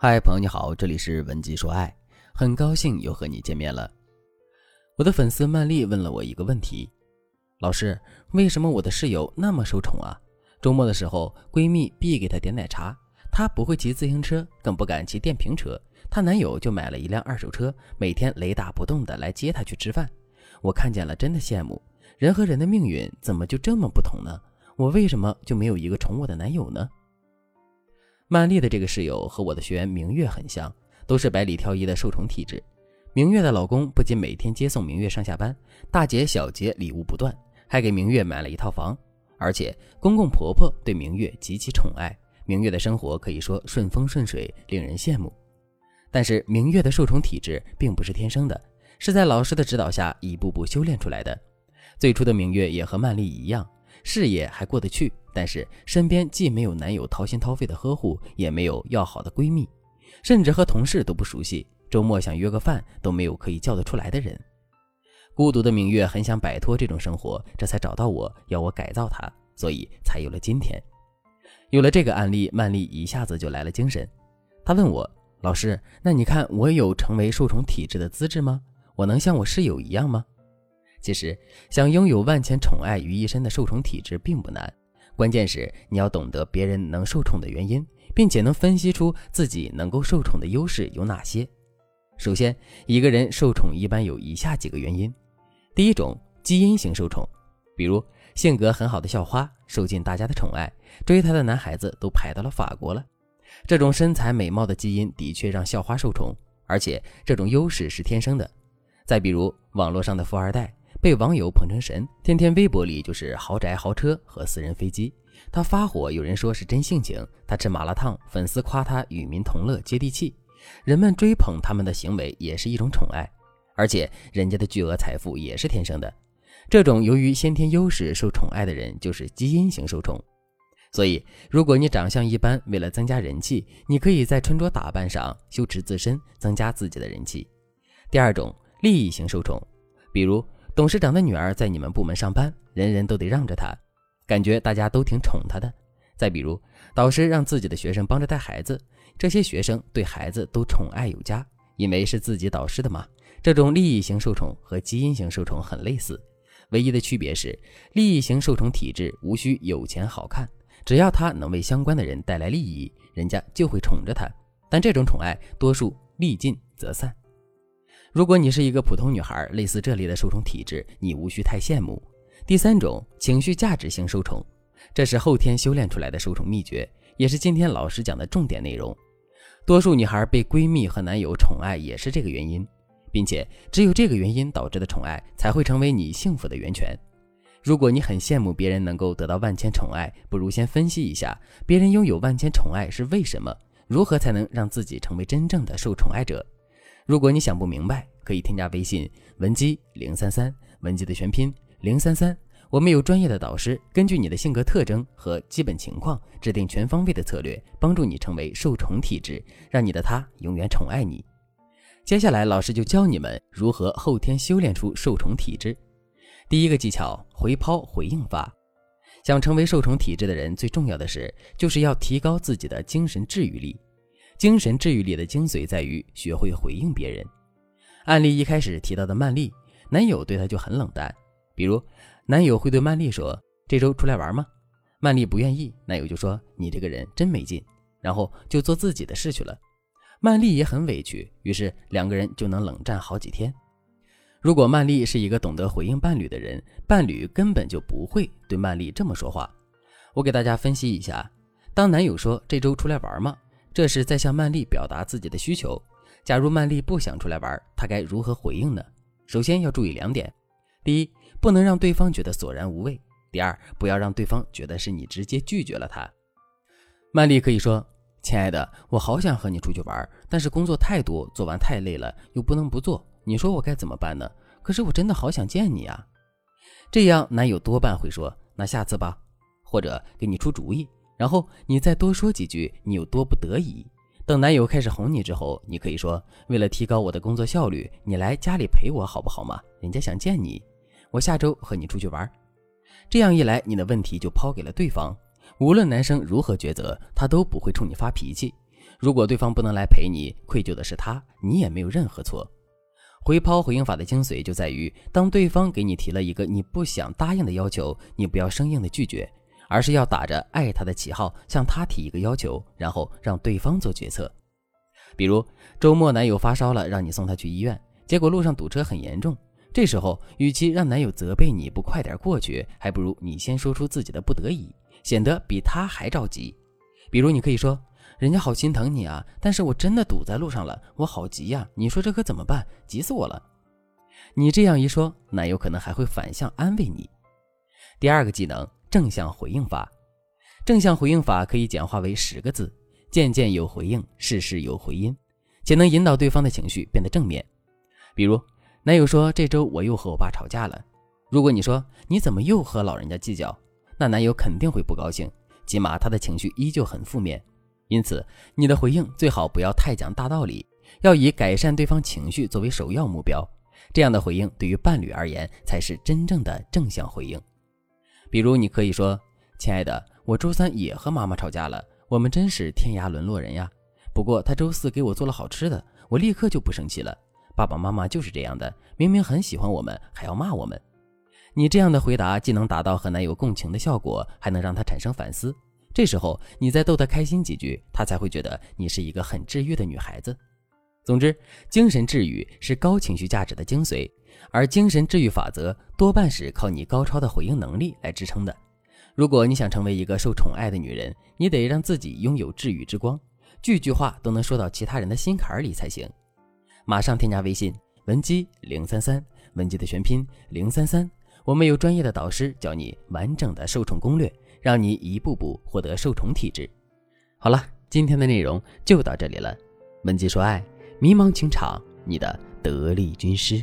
嗨，朋友你好，这里是文姬说爱，很高兴又和你见面了。我的粉丝曼丽问了我一个问题：老师，为什么我的室友那么受宠啊？周末的时候，闺蜜必给她点奶茶，她不会骑自行车，更不敢骑电瓶车，她男友就买了一辆二手车，每天雷打不动的来接她去吃饭。我看见了，真的羡慕。人和人的命运怎么就这么不同呢？我为什么就没有一个宠我的男友呢？曼丽的这个室友和我的学员明月很像，都是百里挑一的受宠体质。明月的老公不仅每天接送明月上下班，大节小节礼物不断，还给明月买了一套房。而且公公婆婆对明月极其宠爱，明月的生活可以说顺风顺水，令人羡慕。但是明月的受宠体质并不是天生的，是在老师的指导下一步步修炼出来的。最初的明月也和曼丽一样。事业还过得去，但是身边既没有男友掏心掏肺的呵护，也没有要好的闺蜜，甚至和同事都不熟悉。周末想约个饭都没有可以叫得出来的人。孤独的明月很想摆脱这种生活，这才找到我要我改造她，所以才有了今天。有了这个案例，曼丽一下子就来了精神。她问我：“老师，那你看我有成为受宠体质的资质吗？我能像我室友一样吗？”其实，想拥有万千宠爱于一身的受宠体质并不难，关键是你要懂得别人能受宠的原因，并且能分析出自己能够受宠的优势有哪些。首先，一个人受宠一般有以下几个原因：第一种，基因型受宠，比如性格很好的校花，受尽大家的宠爱，追她的男孩子都排到了法国了。这种身材美貌的基因的确让校花受宠，而且这种优势是天生的。再比如网络上的富二代。被网友捧成神，天天微博里就是豪宅、豪车和私人飞机。他发火，有人说是真性情；他吃麻辣烫，粉丝夸他与民同乐、接地气。人们追捧他们的行为也是一种宠爱，而且人家的巨额财富也是天生的。这种由于先天优势受宠爱的人，就是基因型受宠。所以，如果你长相一般，为了增加人气，你可以在穿着打扮上修持自身，增加自己的人气。第二种，利益型受宠，比如。董事长的女儿在你们部门上班，人人都得让着她，感觉大家都挺宠她的。再比如，导师让自己的学生帮着带孩子，这些学生对孩子都宠爱有加，因为是自己导师的嘛。这种利益型受宠和基因型受宠很类似，唯一的区别是，利益型受宠体质无需有钱好看，只要他能为相关的人带来利益，人家就会宠着他。但这种宠爱多数利尽则散。如果你是一个普通女孩，类似这类的受宠体质，你无需太羡慕。第三种情绪价值型受宠，这是后天修炼出来的受宠秘诀，也是今天老师讲的重点内容。多数女孩被闺蜜和男友宠爱，也是这个原因，并且只有这个原因导致的宠爱，才会成为你幸福的源泉。如果你很羡慕别人能够得到万千宠爱，不如先分析一下别人拥有万千宠爱是为什么，如何才能让自己成为真正的受宠爱者。如果你想不明白，可以添加微信文姬零三三，文姬的全拼零三三。我们有专业的导师，根据你的性格特征和基本情况，制定全方位的策略，帮助你成为受宠体质，让你的他永远宠爱你。接下来，老师就教你们如何后天修炼出受宠体质。第一个技巧：回抛回应法。想成为受宠体质的人，最重要的是就是要提高自己的精神治愈力。精神治愈力的精髓在于学会回应别人。案例一开始提到的曼丽，男友对她就很冷淡。比如，男友会对曼丽说：“这周出来玩吗？”曼丽不愿意，男友就说：“你这个人真没劲。”然后就做自己的事去了。曼丽也很委屈，于是两个人就能冷战好几天。如果曼丽是一个懂得回应伴侣的人，伴侣根本就不会对曼丽这么说话。我给大家分析一下：当男友说“这周出来玩吗？”这是在向曼丽表达自己的需求。假如曼丽不想出来玩，他该如何回应呢？首先要注意两点：第一，不能让对方觉得索然无味；第二，不要让对方觉得是你直接拒绝了他。曼丽可以说：“亲爱的，我好想和你出去玩，但是工作太多，做完太累了，又不能不做。你说我该怎么办呢？可是我真的好想见你啊！”这样，男友多半会说：“那下次吧。”或者给你出主意。然后你再多说几句，你有多不得已。等男友开始哄你之后，你可以说：“为了提高我的工作效率，你来家里陪我好不好嘛？人家想见你，我下周和你出去玩。”这样一来，你的问题就抛给了对方。无论男生如何抉择，他都不会冲你发脾气。如果对方不能来陪你，愧疚的是他，你也没有任何错。回抛回应法的精髓就在于，当对方给你提了一个你不想答应的要求，你不要生硬的拒绝，而是要打着爱他的旗号向他提一个要求，然后让对方做决策。比如周末男友发烧了，让你送他去医院，结果路上堵车很严重。这时候，与其让男友责备你不快点过去，还不如你先说出自己的不得已，显得比他还着急。比如，你可以说：“人家好心疼你啊，但是我真的堵在路上了，我好急呀！你说这可怎么办？急死我了！”你这样一说，男友可能还会反向安慰你。第二个技能：正向回应法。正向回应法可以简化为十个字：件件有回应，事事有回音，且能引导对方的情绪变得正面。比如，男友说：“这周我又和我爸吵架了。”如果你说：“你怎么又和老人家计较？”那男友肯定会不高兴。起码他的情绪依旧很负面，因此你的回应最好不要太讲大道理，要以改善对方情绪作为首要目标。这样的回应对于伴侣而言才是真正的正向回应。比如，你可以说：“亲爱的，我周三也和妈妈吵架了，我们真是天涯沦落人呀。不过他周四给我做了好吃的，我立刻就不生气了。爸爸妈妈就是这样的，明明很喜欢我们，还要骂我们。”你这样的回答既能达到和男友共情的效果，还能让他产生反思。这时候你再逗他开心几句，他才会觉得你是一个很治愈的女孩子。总之，精神治愈是高情绪价值的精髓，而精神治愈法则多半是靠你高超的回应能力来支撑的。如果你想成为一个受宠爱的女人，你得让自己拥有治愈之光，句句话都能说到其他人的心坎里才行。马上添加微信文姬零三三，文姬的全拼零三三。我们有专业的导师教你完整的受宠攻略，让你一步步获得受宠体质。好了，今天的内容就到这里了。文姬说爱，迷茫情场，你的得力军师。